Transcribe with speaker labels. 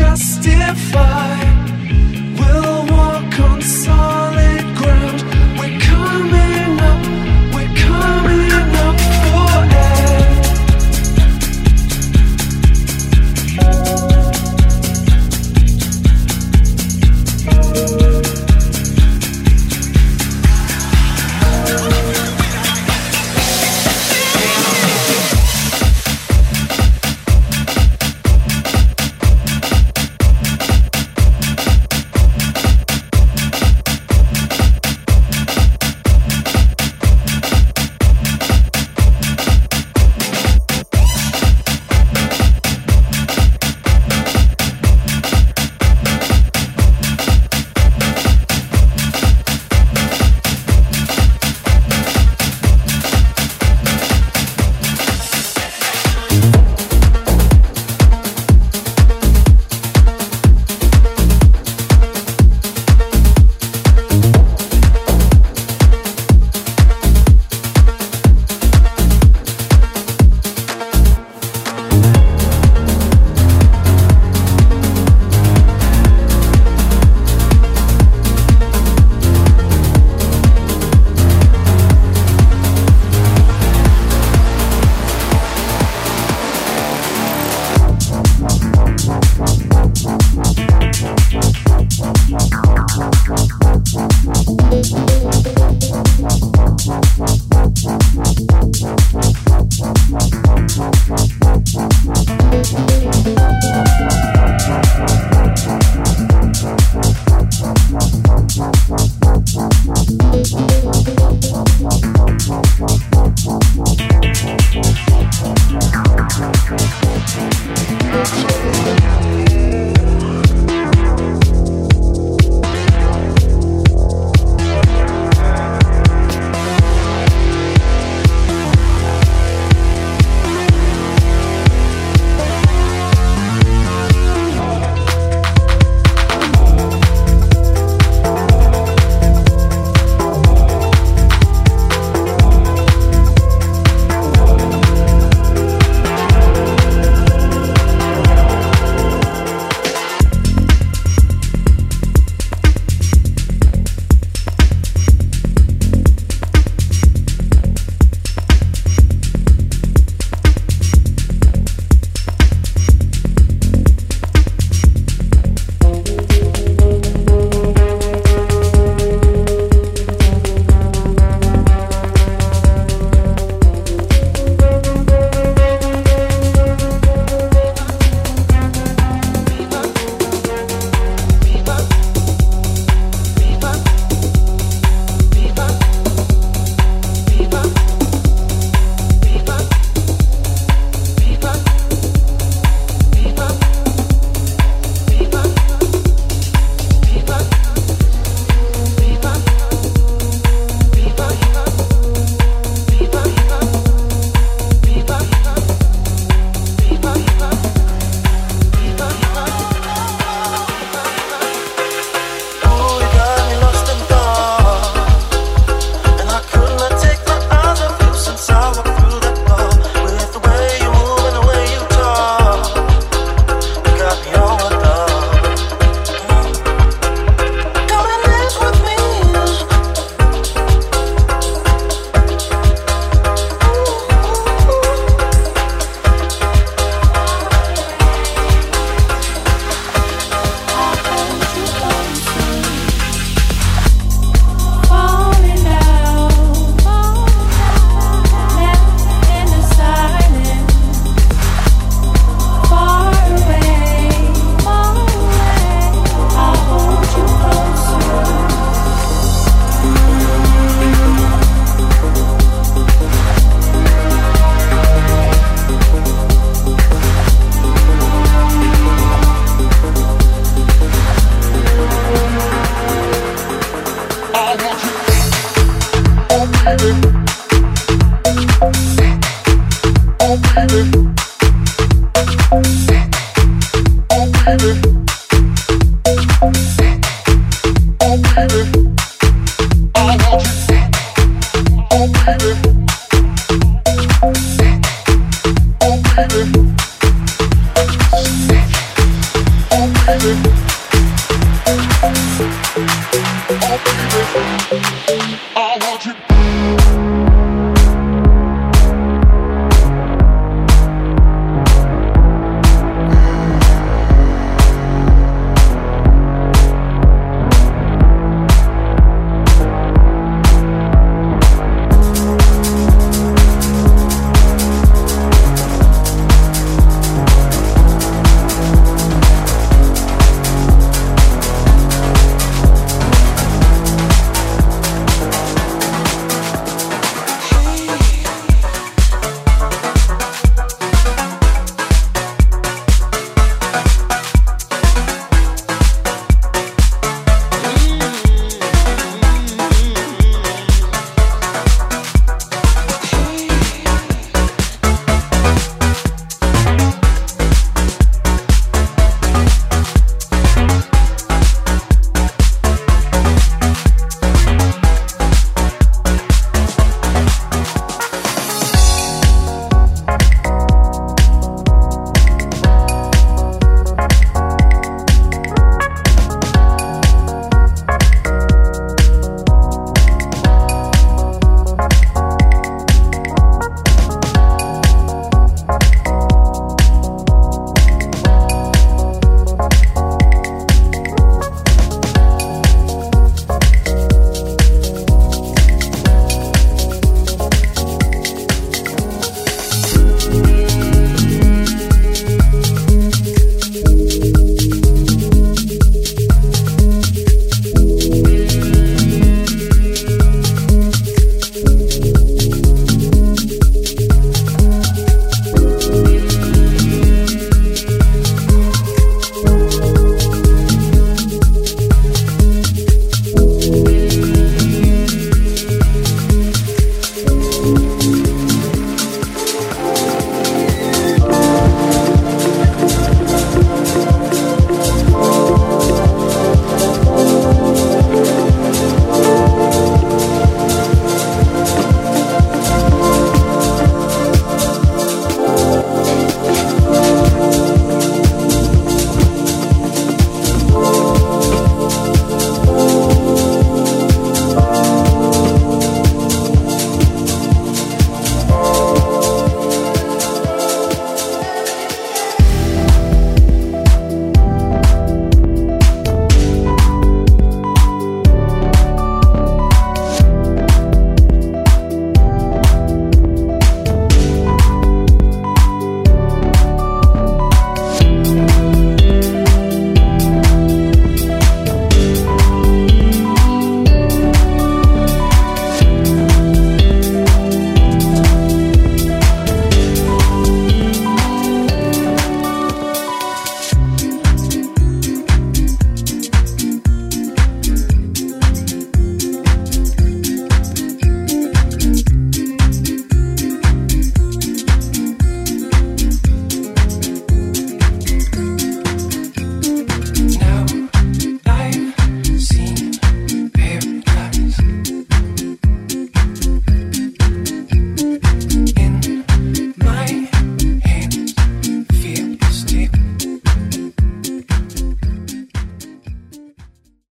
Speaker 1: justify